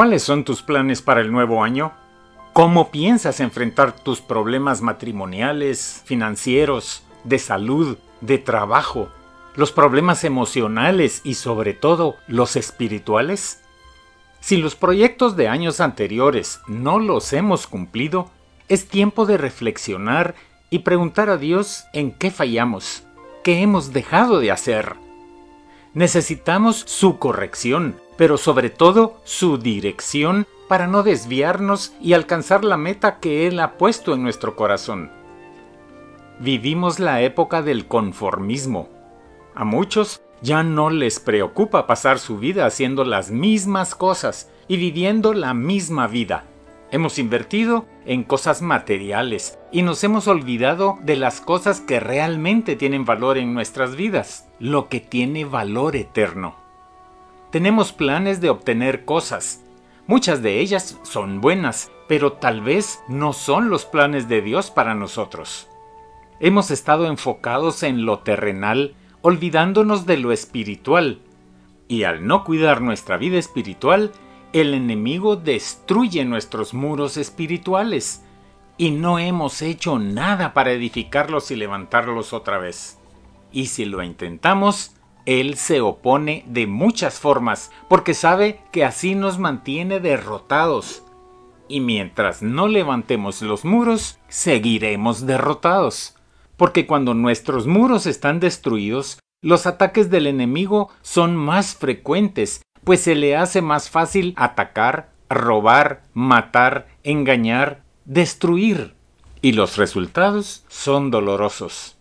¿Cuáles son tus planes para el nuevo año? ¿Cómo piensas enfrentar tus problemas matrimoniales, financieros, de salud, de trabajo, los problemas emocionales y sobre todo los espirituales? Si los proyectos de años anteriores no los hemos cumplido, es tiempo de reflexionar y preguntar a Dios en qué fallamos, qué hemos dejado de hacer. Necesitamos su corrección, pero sobre todo su dirección para no desviarnos y alcanzar la meta que Él ha puesto en nuestro corazón. Vivimos la época del conformismo. A muchos ya no les preocupa pasar su vida haciendo las mismas cosas y viviendo la misma vida. Hemos invertido en cosas materiales y nos hemos olvidado de las cosas que realmente tienen valor en nuestras vidas, lo que tiene valor eterno. Tenemos planes de obtener cosas. Muchas de ellas son buenas, pero tal vez no son los planes de Dios para nosotros. Hemos estado enfocados en lo terrenal, olvidándonos de lo espiritual. Y al no cuidar nuestra vida espiritual, el enemigo destruye nuestros muros espirituales y no hemos hecho nada para edificarlos y levantarlos otra vez. Y si lo intentamos, Él se opone de muchas formas porque sabe que así nos mantiene derrotados. Y mientras no levantemos los muros, seguiremos derrotados. Porque cuando nuestros muros están destruidos, los ataques del enemigo son más frecuentes pues se le hace más fácil atacar, robar, matar, engañar, destruir. Y los resultados son dolorosos.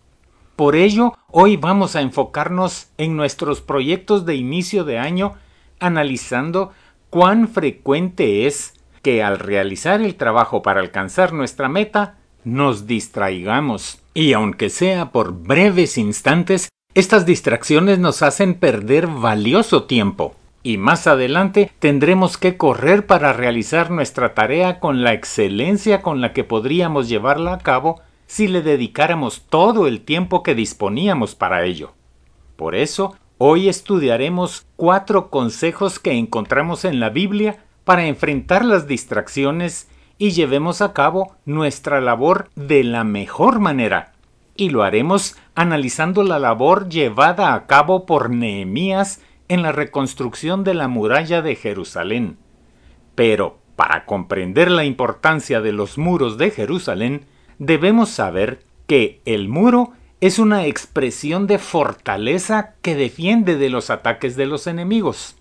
Por ello, hoy vamos a enfocarnos en nuestros proyectos de inicio de año, analizando cuán frecuente es que al realizar el trabajo para alcanzar nuestra meta, nos distraigamos. Y aunque sea por breves instantes, estas distracciones nos hacen perder valioso tiempo y más adelante tendremos que correr para realizar nuestra tarea con la excelencia con la que podríamos llevarla a cabo si le dedicáramos todo el tiempo que disponíamos para ello. Por eso, hoy estudiaremos cuatro consejos que encontramos en la Biblia para enfrentar las distracciones y llevemos a cabo nuestra labor de la mejor manera. Y lo haremos analizando la labor llevada a cabo por Nehemías en la reconstrucción de la muralla de Jerusalén. Pero, para comprender la importancia de los muros de Jerusalén, debemos saber que el muro es una expresión de fortaleza que defiende de los ataques de los enemigos.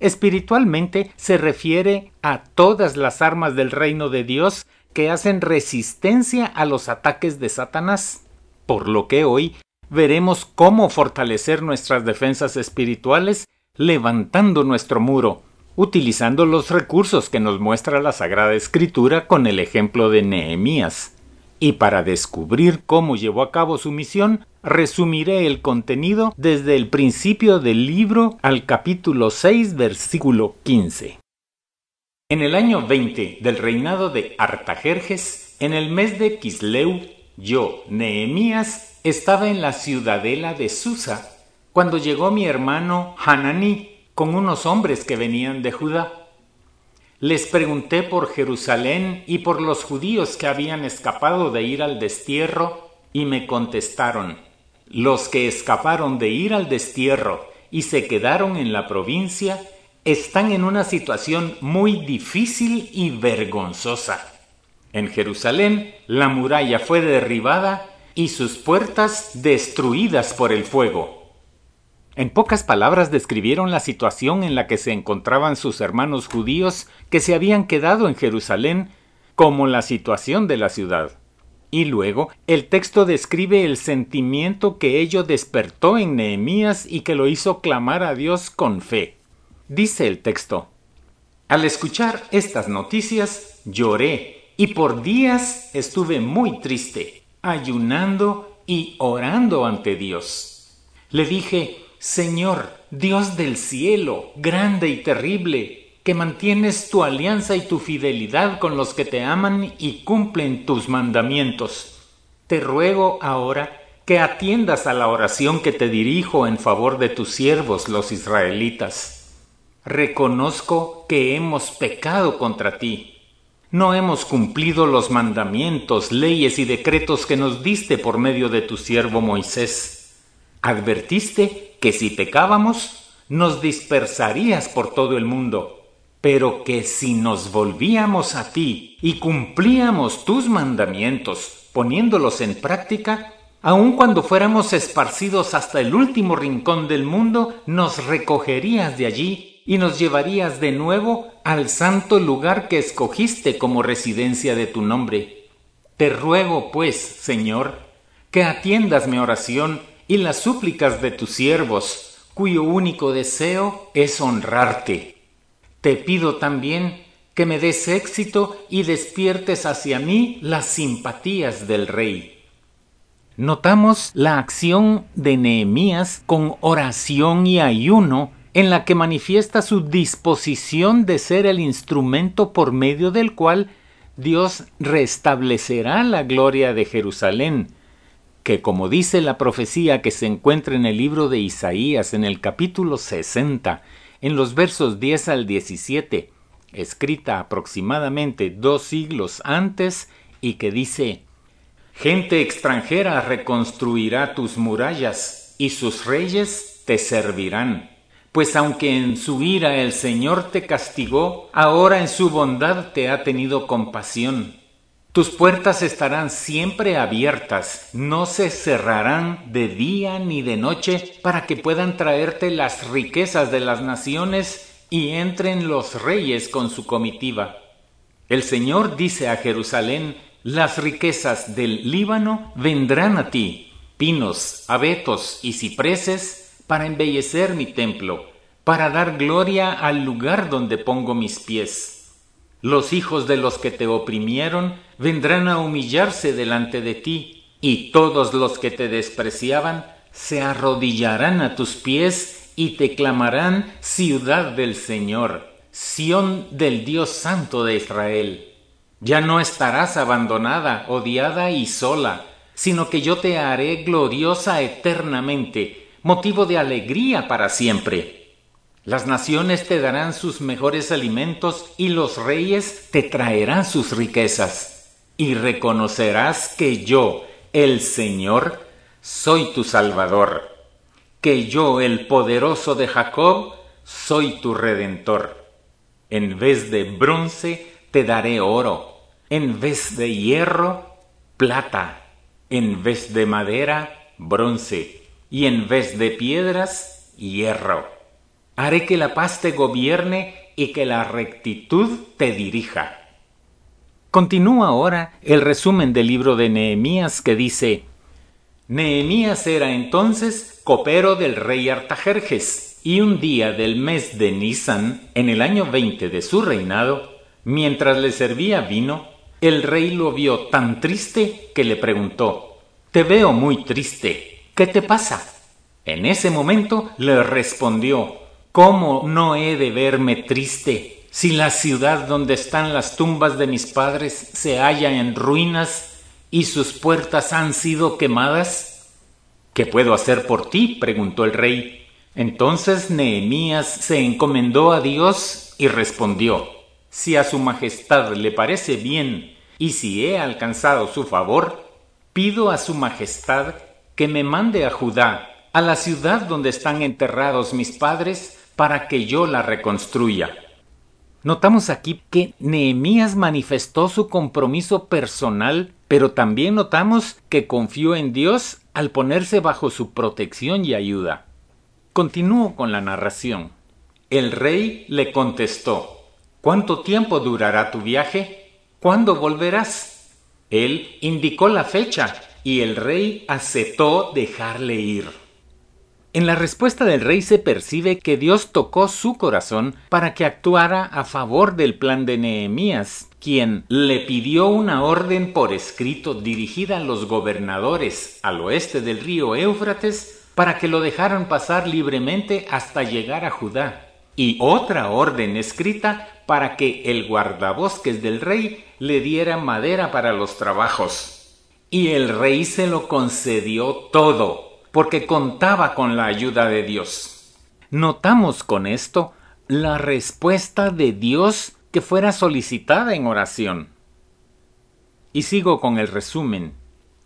Espiritualmente se refiere a todas las armas del reino de Dios que hacen resistencia a los ataques de Satanás. Por lo que hoy veremos cómo fortalecer nuestras defensas espirituales levantando nuestro muro, utilizando los recursos que nos muestra la Sagrada Escritura con el ejemplo de Nehemías. Y para descubrir cómo llevó a cabo su misión, resumiré el contenido desde el principio del libro al capítulo 6, versículo 15. En el año 20 del reinado de Artajerjes, en el mes de Kisleu, yo, Nehemías, estaba en la ciudadela de Susa, cuando llegó mi hermano Hananí con unos hombres que venían de Judá. Les pregunté por Jerusalén y por los judíos que habían escapado de ir al destierro, y me contestaron, los que escaparon de ir al destierro y se quedaron en la provincia, están en una situación muy difícil y vergonzosa. En Jerusalén la muralla fue derribada y sus puertas destruidas por el fuego. En pocas palabras describieron la situación en la que se encontraban sus hermanos judíos que se habían quedado en Jerusalén como la situación de la ciudad. Y luego el texto describe el sentimiento que ello despertó en Nehemías y que lo hizo clamar a Dios con fe. Dice el texto, Al escuchar estas noticias lloré y por días estuve muy triste, ayunando y orando ante Dios. Le dije, Señor, Dios del cielo, grande y terrible, que mantienes tu alianza y tu fidelidad con los que te aman y cumplen tus mandamientos. Te ruego ahora que atiendas a la oración que te dirijo en favor de tus siervos los israelitas. reconozco que hemos pecado contra ti. No hemos cumplido los mandamientos, leyes y decretos que nos diste por medio de tu siervo Moisés. Advertiste que si pecábamos, nos dispersarías por todo el mundo, pero que si nos volvíamos a ti y cumplíamos tus mandamientos, poniéndolos en práctica, aun cuando fuéramos esparcidos hasta el último rincón del mundo, nos recogerías de allí y nos llevarías de nuevo al santo lugar que escogiste como residencia de tu nombre. Te ruego, pues, Señor, que atiendas mi oración y las súplicas de tus siervos, cuyo único deseo es honrarte. Te pido también que me des éxito y despiertes hacia mí las simpatías del rey. Notamos la acción de Nehemías con oración y ayuno en la que manifiesta su disposición de ser el instrumento por medio del cual Dios restablecerá la gloria de Jerusalén, que como dice la profecía que se encuentra en el libro de Isaías en el capítulo 60, en los versos 10 al 17, escrita aproximadamente dos siglos antes, y que dice, Gente extranjera reconstruirá tus murallas, y sus reyes te servirán pues aunque en su ira el Señor te castigó, ahora en su bondad te ha tenido compasión. Tus puertas estarán siempre abiertas, no se cerrarán de día ni de noche, para que puedan traerte las riquezas de las naciones y entren los reyes con su comitiva. El Señor dice a Jerusalén, las riquezas del Líbano vendrán a ti, pinos, abetos y cipreses para embellecer mi templo, para dar gloria al lugar donde pongo mis pies. Los hijos de los que te oprimieron vendrán a humillarse delante de ti, y todos los que te despreciaban se arrodillarán a tus pies y te clamarán ciudad del Señor, Sión del Dios Santo de Israel. Ya no estarás abandonada, odiada y sola, sino que yo te haré gloriosa eternamente, motivo de alegría para siempre. Las naciones te darán sus mejores alimentos y los reyes te traerán sus riquezas. Y reconocerás que yo, el Señor, soy tu Salvador, que yo, el poderoso de Jacob, soy tu Redentor. En vez de bronce te daré oro, en vez de hierro, plata, en vez de madera, bronce y en vez de piedras, hierro. Haré que la paz te gobierne y que la rectitud te dirija. Continúa ahora el resumen del libro de Nehemías que dice, Nehemías era entonces copero del rey Artajerjes, y un día del mes de Nisan, en el año veinte de su reinado, mientras le servía vino, el rey lo vio tan triste que le preguntó, Te veo muy triste, ¿Qué te pasa? En ese momento le respondió, ¿Cómo no he de verme triste si la ciudad donde están las tumbas de mis padres se halla en ruinas y sus puertas han sido quemadas? ¿Qué puedo hacer por ti? preguntó el rey. Entonces Nehemías se encomendó a Dios y respondió, Si a su majestad le parece bien y si he alcanzado su favor, pido a su majestad que me mande a Judá, a la ciudad donde están enterrados mis padres, para que yo la reconstruya. Notamos aquí que Nehemías manifestó su compromiso personal, pero también notamos que confió en Dios al ponerse bajo su protección y ayuda. Continúo con la narración. El rey le contestó, ¿Cuánto tiempo durará tu viaje? ¿Cuándo volverás? Él indicó la fecha y el rey aceptó dejarle ir. En la respuesta del rey se percibe que Dios tocó su corazón para que actuara a favor del plan de Nehemías, quien le pidió una orden por escrito dirigida a los gobernadores al oeste del río Éufrates para que lo dejaran pasar libremente hasta llegar a Judá, y otra orden escrita para que el guardabosques del rey le diera madera para los trabajos. Y el rey se lo concedió todo, porque contaba con la ayuda de Dios. Notamos con esto la respuesta de Dios que fuera solicitada en oración. Y sigo con el resumen.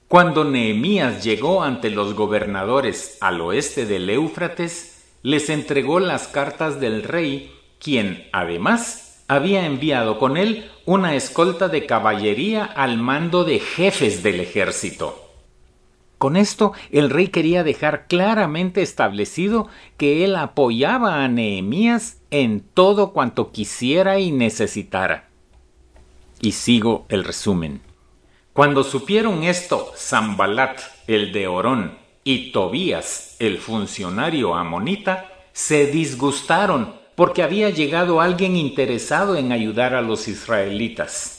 Cuando Nehemías llegó ante los gobernadores al oeste del Éufrates, les entregó las cartas del rey, quien, además, había enviado con él una escolta de caballería al mando de jefes del ejército. Con esto el rey quería dejar claramente establecido que él apoyaba a Nehemías en todo cuanto quisiera y necesitara. Y sigo el resumen. Cuando supieron esto Zambalat, el de Orón, y Tobías, el funcionario amonita, se disgustaron porque había llegado alguien interesado en ayudar a los israelitas.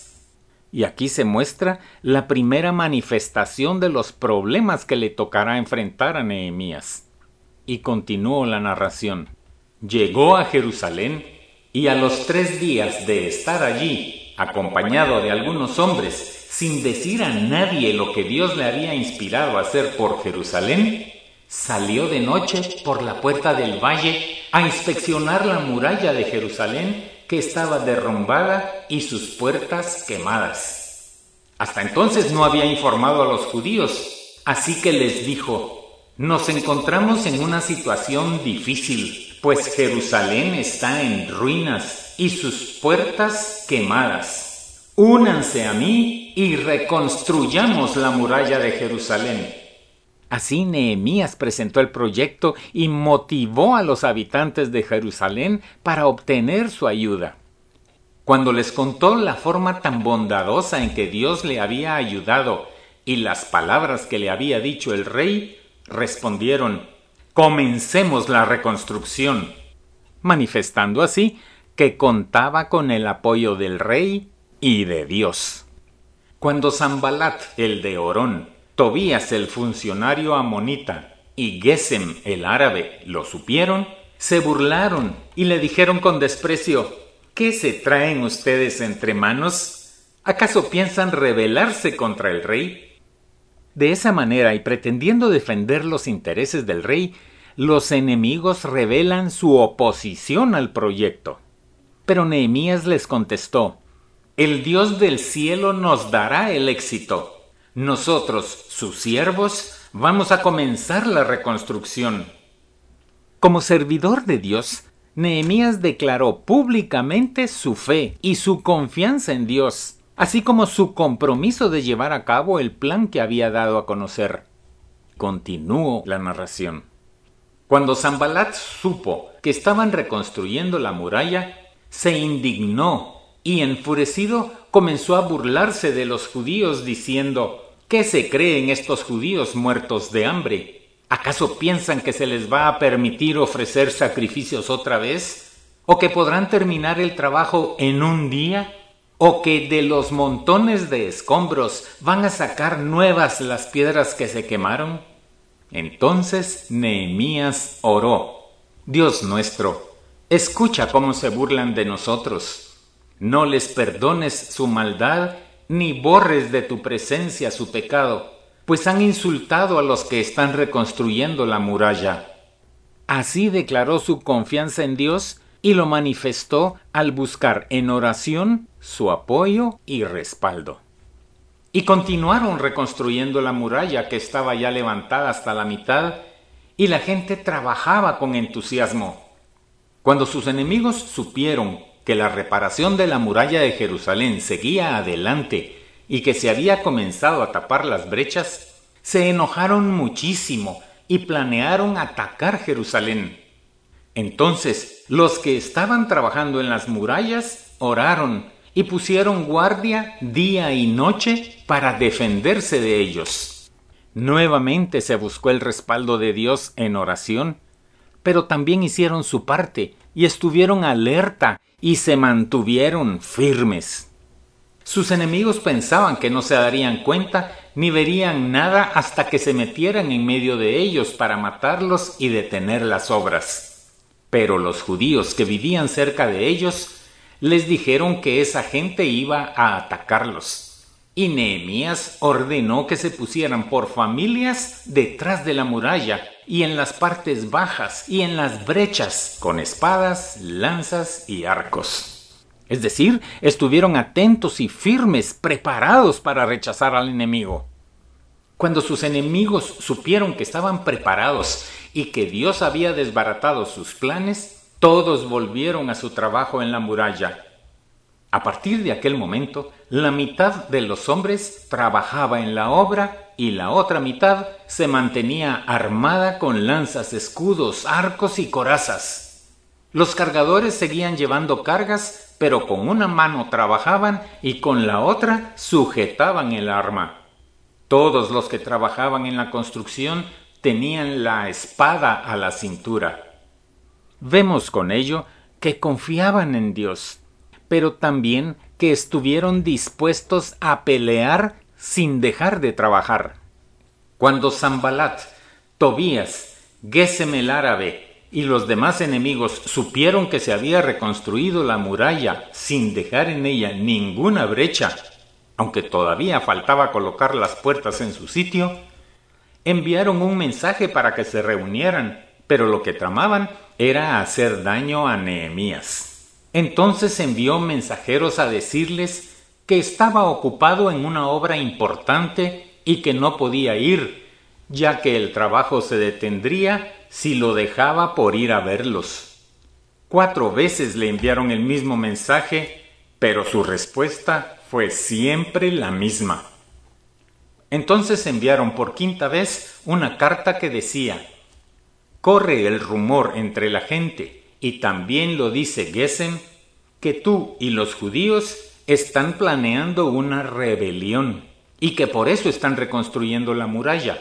Y aquí se muestra la primera manifestación de los problemas que le tocará enfrentar a Nehemías. Y continuó la narración. Llegó a Jerusalén y a los tres días de estar allí, acompañado de algunos hombres, sin decir a nadie lo que Dios le había inspirado a hacer por Jerusalén, salió de noche por la puerta del valle a inspeccionar la muralla de Jerusalén que estaba derrumbada y sus puertas quemadas. Hasta entonces no había informado a los judíos, así que les dijo, nos encontramos en una situación difícil, pues Jerusalén está en ruinas y sus puertas quemadas. Únanse a mí y reconstruyamos la muralla de Jerusalén. Así Nehemías presentó el proyecto y motivó a los habitantes de Jerusalén para obtener su ayuda. Cuando les contó la forma tan bondadosa en que Dios le había ayudado y las palabras que le había dicho el rey, respondieron Comencemos la reconstrucción, manifestando así que contaba con el apoyo del rey y de Dios. Cuando Zambalat, el de Orón, Tobías, el funcionario amonita, y Gesem, el árabe, lo supieron, se burlaron y le dijeron con desprecio, ¿qué se traen ustedes entre manos? ¿Acaso piensan rebelarse contra el rey? De esa manera y pretendiendo defender los intereses del rey, los enemigos revelan su oposición al proyecto. Pero Nehemías les contestó, el Dios del cielo nos dará el éxito. Nosotros, sus siervos, vamos a comenzar la reconstrucción. Como servidor de Dios, Nehemías declaró públicamente su fe y su confianza en Dios, así como su compromiso de llevar a cabo el plan que había dado a conocer. Continúo la narración. Cuando Zambalat supo que estaban reconstruyendo la muralla, se indignó y enfurecido comenzó a burlarse de los judíos diciendo ¿Qué se creen estos judíos muertos de hambre? ¿Acaso piensan que se les va a permitir ofrecer sacrificios otra vez? ¿O que podrán terminar el trabajo en un día? ¿O que de los montones de escombros van a sacar nuevas las piedras que se quemaron? Entonces Nehemías oró. Dios nuestro, escucha cómo se burlan de nosotros no les perdones su maldad, ni borres de tu presencia su pecado, pues han insultado a los que están reconstruyendo la muralla. Así declaró su confianza en Dios y lo manifestó al buscar en oración su apoyo y respaldo. Y continuaron reconstruyendo la muralla que estaba ya levantada hasta la mitad, y la gente trabajaba con entusiasmo. Cuando sus enemigos supieron que la reparación de la muralla de Jerusalén seguía adelante y que se había comenzado a tapar las brechas, se enojaron muchísimo y planearon atacar Jerusalén. Entonces los que estaban trabajando en las murallas oraron y pusieron guardia día y noche para defenderse de ellos. Nuevamente se buscó el respaldo de Dios en oración, pero también hicieron su parte y estuvieron alerta y se mantuvieron firmes. Sus enemigos pensaban que no se darían cuenta ni verían nada hasta que se metieran en medio de ellos para matarlos y detener las obras. Pero los judíos que vivían cerca de ellos les dijeron que esa gente iba a atacarlos. Y Nehemías ordenó que se pusieran por familias detrás de la muralla y en las partes bajas y en las brechas, con espadas, lanzas y arcos. Es decir, estuvieron atentos y firmes, preparados para rechazar al enemigo. Cuando sus enemigos supieron que estaban preparados y que Dios había desbaratado sus planes, todos volvieron a su trabajo en la muralla a partir de aquel momento, la mitad de los hombres trabajaba en la obra y la otra mitad se mantenía armada con lanzas, escudos, arcos y corazas. Los cargadores seguían llevando cargas, pero con una mano trabajaban y con la otra sujetaban el arma. Todos los que trabajaban en la construcción tenían la espada a la cintura. Vemos con ello que confiaban en Dios pero también que estuvieron dispuestos a pelear sin dejar de trabajar. Cuando Zambalat, Tobías, Gesem el árabe y los demás enemigos supieron que se había reconstruido la muralla sin dejar en ella ninguna brecha, aunque todavía faltaba colocar las puertas en su sitio, enviaron un mensaje para que se reunieran, pero lo que tramaban era hacer daño a Nehemías. Entonces envió mensajeros a decirles que estaba ocupado en una obra importante y que no podía ir, ya que el trabajo se detendría si lo dejaba por ir a verlos. Cuatro veces le enviaron el mismo mensaje, pero su respuesta fue siempre la misma. Entonces enviaron por quinta vez una carta que decía Corre el rumor entre la gente y también lo dice Gesem, que tú y los judíos están planeando una rebelión y que por eso están reconstruyendo la muralla.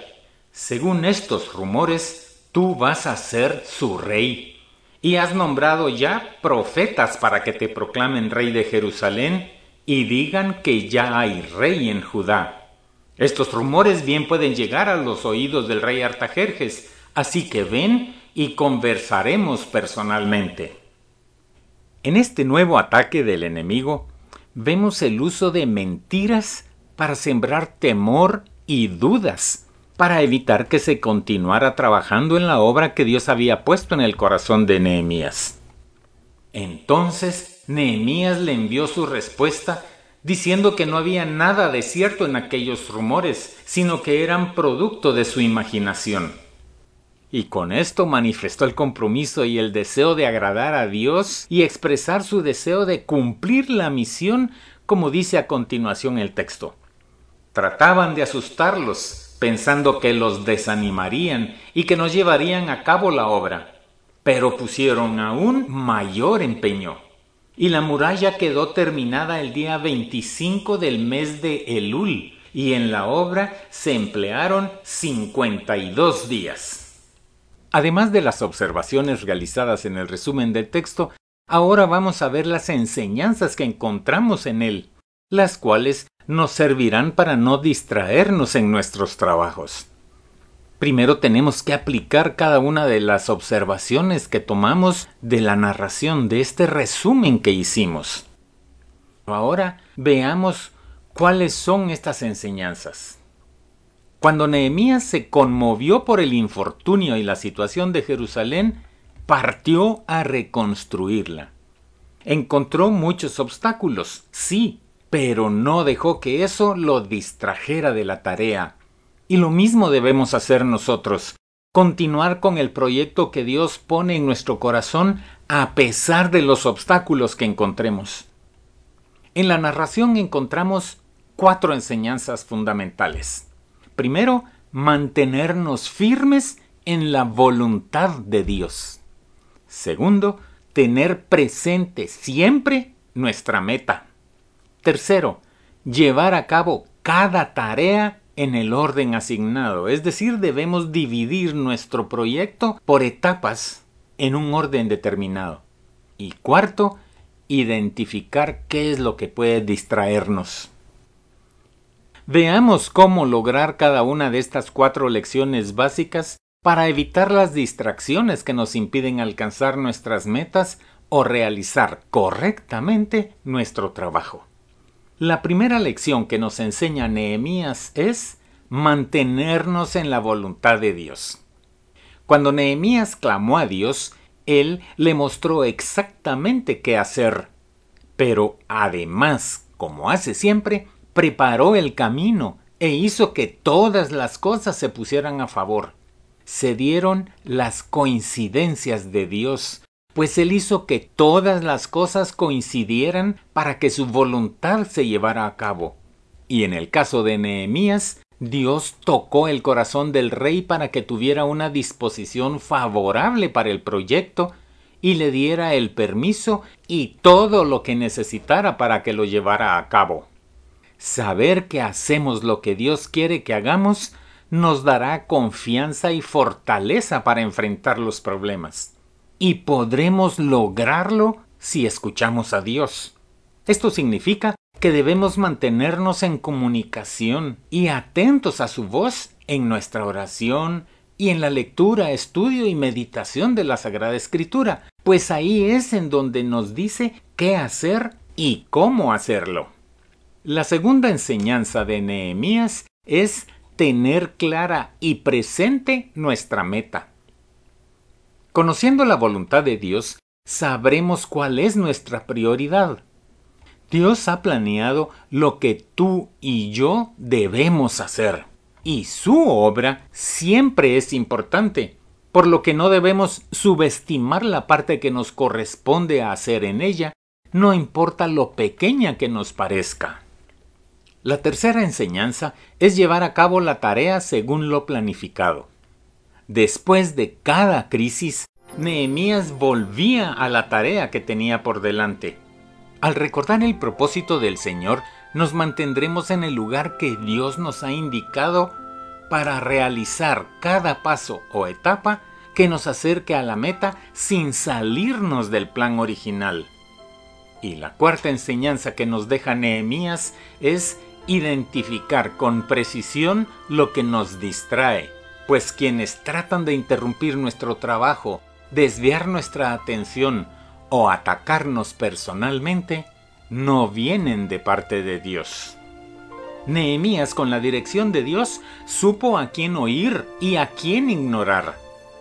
Según estos rumores, tú vas a ser su rey. Y has nombrado ya profetas para que te proclamen rey de Jerusalén y digan que ya hay rey en Judá. Estos rumores bien pueden llegar a los oídos del rey Artajerjes, así que ven y conversaremos personalmente. En este nuevo ataque del enemigo vemos el uso de mentiras para sembrar temor y dudas, para evitar que se continuara trabajando en la obra que Dios había puesto en el corazón de Nehemías. Entonces Nehemías le envió su respuesta diciendo que no había nada de cierto en aquellos rumores, sino que eran producto de su imaginación y con esto manifestó el compromiso y el deseo de agradar a Dios y expresar su deseo de cumplir la misión como dice a continuación el texto. Trataban de asustarlos, pensando que los desanimarían y que no llevarían a cabo la obra, pero pusieron aún mayor empeño. Y la muralla quedó terminada el día 25 del mes de Elul, y en la obra se emplearon 52 días. Además de las observaciones realizadas en el resumen del texto, ahora vamos a ver las enseñanzas que encontramos en él, las cuales nos servirán para no distraernos en nuestros trabajos. Primero tenemos que aplicar cada una de las observaciones que tomamos de la narración de este resumen que hicimos. Ahora veamos cuáles son estas enseñanzas. Cuando Nehemías se conmovió por el infortunio y la situación de Jerusalén, partió a reconstruirla. Encontró muchos obstáculos, sí, pero no dejó que eso lo distrajera de la tarea. Y lo mismo debemos hacer nosotros, continuar con el proyecto que Dios pone en nuestro corazón a pesar de los obstáculos que encontremos. En la narración encontramos cuatro enseñanzas fundamentales. Primero, mantenernos firmes en la voluntad de Dios. Segundo, tener presente siempre nuestra meta. Tercero, llevar a cabo cada tarea en el orden asignado, es decir, debemos dividir nuestro proyecto por etapas en un orden determinado. Y cuarto, identificar qué es lo que puede distraernos. Veamos cómo lograr cada una de estas cuatro lecciones básicas para evitar las distracciones que nos impiden alcanzar nuestras metas o realizar correctamente nuestro trabajo. La primera lección que nos enseña Nehemías es mantenernos en la voluntad de Dios. Cuando Nehemías clamó a Dios, él le mostró exactamente qué hacer. Pero además, como hace siempre, preparó el camino e hizo que todas las cosas se pusieran a favor. Se dieron las coincidencias de Dios, pues Él hizo que todas las cosas coincidieran para que su voluntad se llevara a cabo. Y en el caso de Nehemías, Dios tocó el corazón del rey para que tuviera una disposición favorable para el proyecto y le diera el permiso y todo lo que necesitara para que lo llevara a cabo. Saber que hacemos lo que Dios quiere que hagamos nos dará confianza y fortaleza para enfrentar los problemas. Y podremos lograrlo si escuchamos a Dios. Esto significa que debemos mantenernos en comunicación y atentos a su voz en nuestra oración y en la lectura, estudio y meditación de la Sagrada Escritura, pues ahí es en donde nos dice qué hacer y cómo hacerlo. La segunda enseñanza de Nehemías es tener clara y presente nuestra meta. Conociendo la voluntad de Dios, sabremos cuál es nuestra prioridad. Dios ha planeado lo que tú y yo debemos hacer. Y su obra siempre es importante, por lo que no debemos subestimar la parte que nos corresponde hacer en ella, no importa lo pequeña que nos parezca. La tercera enseñanza es llevar a cabo la tarea según lo planificado. Después de cada crisis, Nehemías volvía a la tarea que tenía por delante al recordar el propósito del Señor, nos mantendremos en el lugar que Dios nos ha indicado para realizar cada paso o etapa que nos acerque a la meta sin salirnos del plan original. Y la cuarta enseñanza que nos deja Nehemías es identificar con precisión lo que nos distrae, pues quienes tratan de interrumpir nuestro trabajo, desviar nuestra atención o atacarnos personalmente no vienen de parte de Dios. Nehemías, con la dirección de Dios, supo a quién oír y a quién ignorar.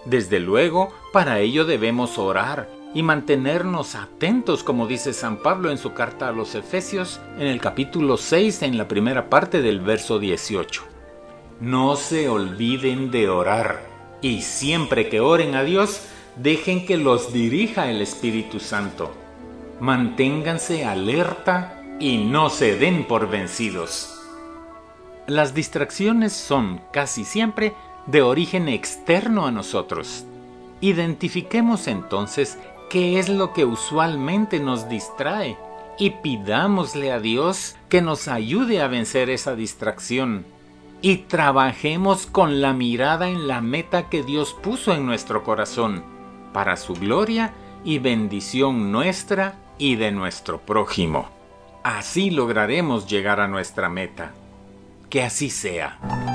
Desde luego, para ello debemos orar y mantenernos atentos, como dice San Pablo en su carta a los Efesios, en el capítulo 6, en la primera parte del verso 18. No se olviden de orar, y siempre que oren a Dios, dejen que los dirija el Espíritu Santo. Manténganse alerta y no se den por vencidos. Las distracciones son casi siempre de origen externo a nosotros. Identifiquemos entonces qué es lo que usualmente nos distrae y pidámosle a Dios que nos ayude a vencer esa distracción y trabajemos con la mirada en la meta que Dios puso en nuestro corazón para su gloria y bendición nuestra y de nuestro prójimo. Así lograremos llegar a nuestra meta. Que así sea.